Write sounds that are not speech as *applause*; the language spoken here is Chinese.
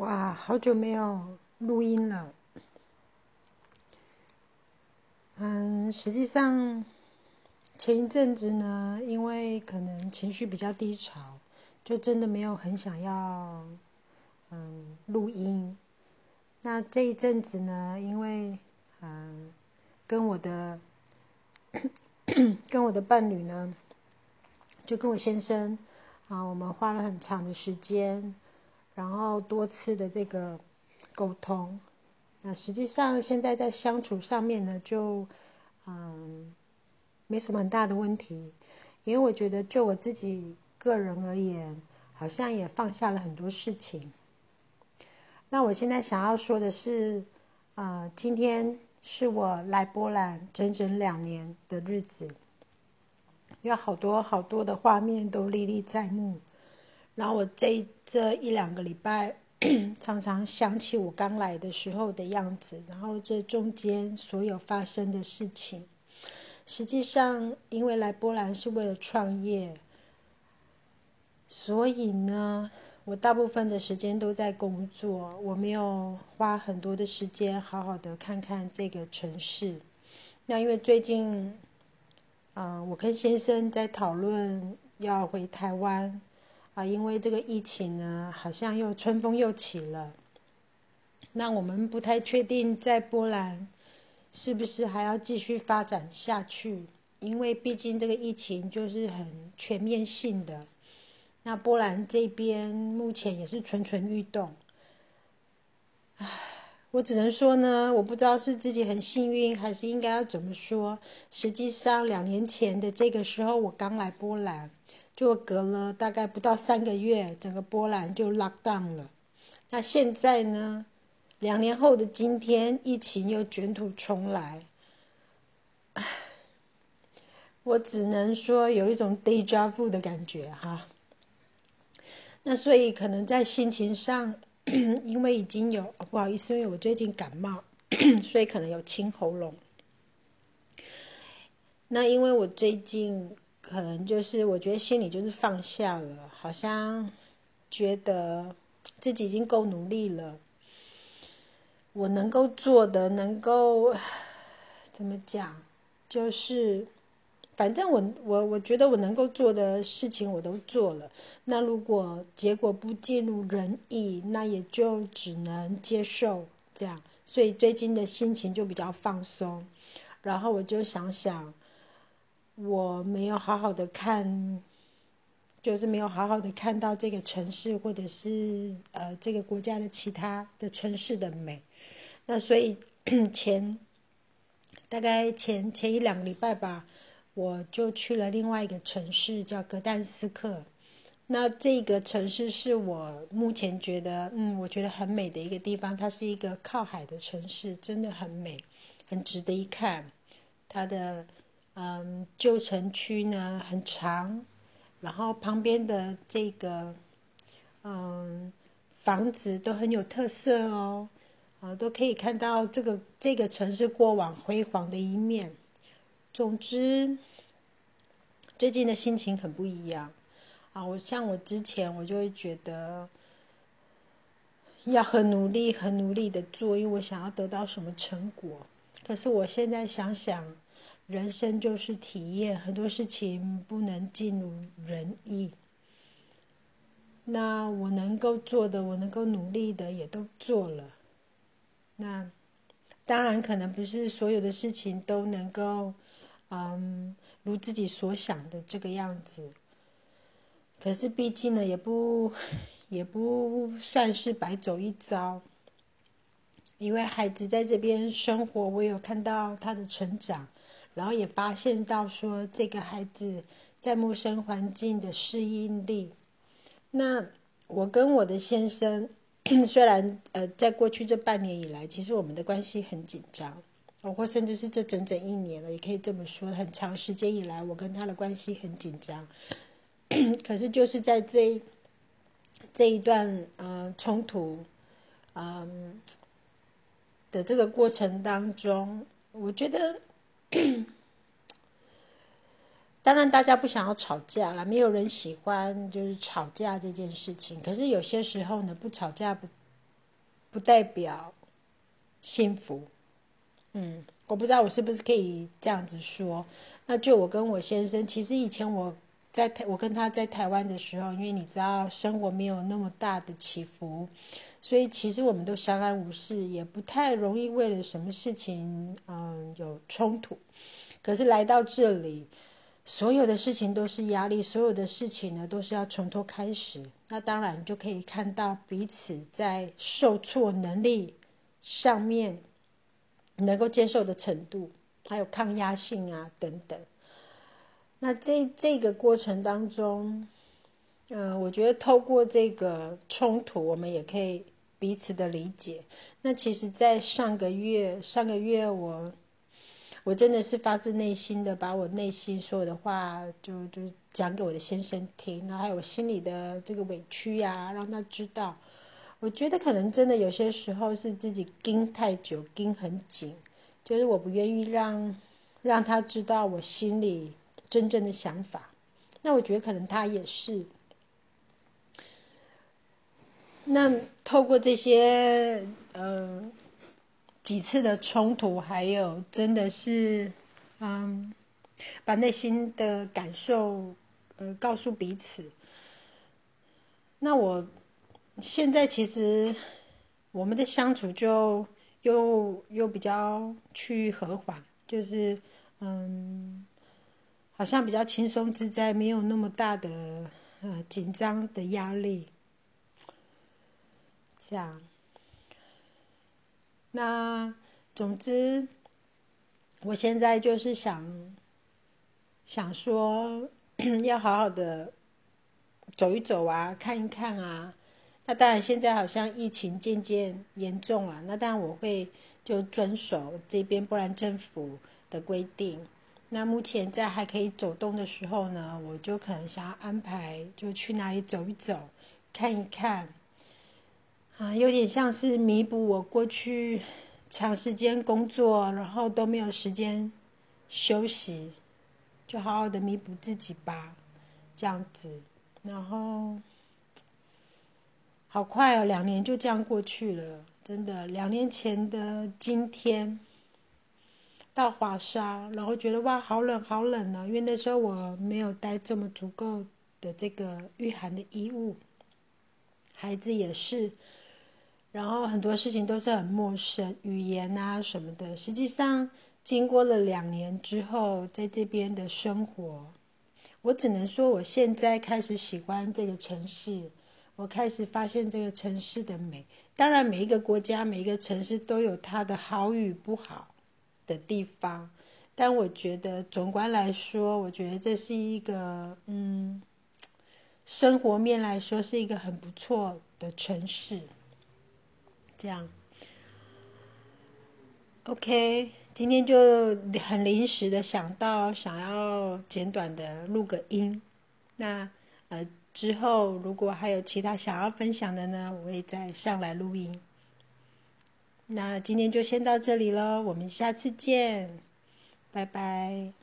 哇，好久没有录音了。嗯，实际上前一阵子呢，因为可能情绪比较低潮，就真的没有很想要嗯录音。那这一阵子呢，因为嗯跟我的 *coughs* 跟我的伴侣呢，就跟我先生啊，我们花了很长的时间。然后多次的这个沟通，那实际上现在在相处上面呢，就嗯没什么很大的问题，因为我觉得就我自己个人而言，好像也放下了很多事情。那我现在想要说的是，啊，今天是我来波兰整整两年的日子，有好多好多的画面都历历在目。然后我这这一两个礼拜，*clears throat* 常常想起我刚来的时候的样子，然后这中间所有发生的事情。实际上，因为来波兰是为了创业，所以呢，我大部分的时间都在工作，我没有花很多的时间好好的看看这个城市。那因为最近，嗯，我跟先生在讨论要回台湾。啊，因为这个疫情呢，好像又春风又起了。那我们不太确定在波兰是不是还要继续发展下去，因为毕竟这个疫情就是很全面性的。那波兰这边目前也是蠢蠢欲动。唉，我只能说呢，我不知道是自己很幸运，还是应该要怎么说。实际上，两年前的这个时候，我刚来波兰。就隔了大概不到三个月，整个波兰就 lock down 了。那现在呢？两年后的今天，疫情又卷土重来。我只能说有一种 deja vu 的感觉哈。那所以可能在心情上，*clears throat* 因为已经有不好意思，因为我最近感冒，*coughs* 所以可能有清喉咙。那因为我最近。可能就是我觉得心里就是放下了，好像觉得自己已经够努力了。我能够做的，能够 *sighs* 怎么讲，就是反正我我我觉得我能够做的事情我都做了。那如果结果不尽如人意，那也就只能接受这样。所以最近的心情就比较放松，然后我就想想。我没有好好的看，就是没有好好的看到这个城市，或者是呃这个国家的其他的城市的美。那所以 *clears throat* 前大概前前一两个礼拜吧，我就去了另外一个城市，叫格但斯克。那这个城市是我目前觉得嗯，我觉得很美的一个地方。它是一个靠海的城市，真的很美，很值得一看。它的。嗯，旧城区呢很长，然后旁边的这个嗯房子都很有特色哦，啊都可以看到这个这个城市过往辉煌的一面。总之，最近的心情很不一样啊！我像我之前我就会觉得要很努力、很努力的做，因为我想要得到什么成果。可是我现在想想。人生就是体验，很多事情不能尽如人意。那我能够做的，我能够努力的，也都做了。那当然，可能不是所有的事情都能够，嗯，如自己所想的这个样子。可是，毕竟呢，也不也不算是白走一遭。因为孩子在这边生活，我有看到他的成长。然后也发现到说，这个孩子在陌生环境的适应力。那我跟我的先生，*clears throat* 虽然呃，在过去这半年以来，其实我们的关系很紧张，或甚至是这整整一年了，也可以这么说，很长时间以来，我跟他的关系很紧张。*clears throat* 可是就是在这这一段呃冲突，嗯的这个过程当中，我觉得。*clears throat* 当然，大家不想要吵架了，没有人喜欢就是吵架这件事情。可是有些时候呢，不吵架不不代表幸福。嗯，我不知道我是不是可以这样子说。那就我跟我先生，其实以前我在台，我跟他在台湾的时候，因为你知道生活没有那么大的起伏，所以其实我们都相安无事，也不太容易为了什么事情嗯有冲突。可是来到这里，所有的事情都是压力，所有的事情呢都是要从头开始。那当然就可以看到彼此在受挫能力上面能够接受的程度。还有抗压性啊，等等。那这这个过程当中，嗯，我觉得透过这个冲突，我们也可以彼此的理解。那其实，在上个月，上个月我我真的是发自内心的把我内心所有的话，就就讲给我的先生听，然后还有我心里的这个委屈呀，让他知道。我觉得可能真的有些时候是自己盯太久，盯很紧。就是我不愿意让让他知道我心里真正的想法，那我觉得可能他也是。那透过这些嗯几次的冲突，还有真的是嗯把内心的感受呃告诉彼此，那我现在其实我们的相处就。又又比较去和缓，就是嗯，好像比较轻松自在，没有那么大的呃紧张的压力。这样，那总之，我现在就是想想说，要好好的走一走啊，看一看啊。那当然，现在好像疫情渐渐严重了。那当然，我会就遵守这边波兰政府的规定。那目前在还可以走动的时候呢，我就可能想要安排，就去哪里走一走，看一看。啊，有点像是弥补我过去长时间工作，然后都没有时间休息，就好好的弥补自己吧，这样子。然后。好快哦，两年就这样过去了，真的。两年前的今天，到华沙，然后觉得哇，好冷，好冷呢。因为那时候我没有带这么足够的这个御寒的衣物，孩子也是，然后很多事情都是很陌生，语言啊什么的。实际上，经过了两年之后，在这边的生活，我只能说，我现在开始喜欢这个城市。我开始发现这个城市的美。当然，每一个国家、每一个城市都有它的好与不好的地方。但我觉得，总观来说，我觉得这是一个，嗯，生活面来说是一个很不错的城市。这样，OK，今天就很临时的想到，想要简短的录个音。那，呃。之后，如果还有其他想要分享的呢，我会再上来录音。那今天就先到这里了，我们下次见，拜拜。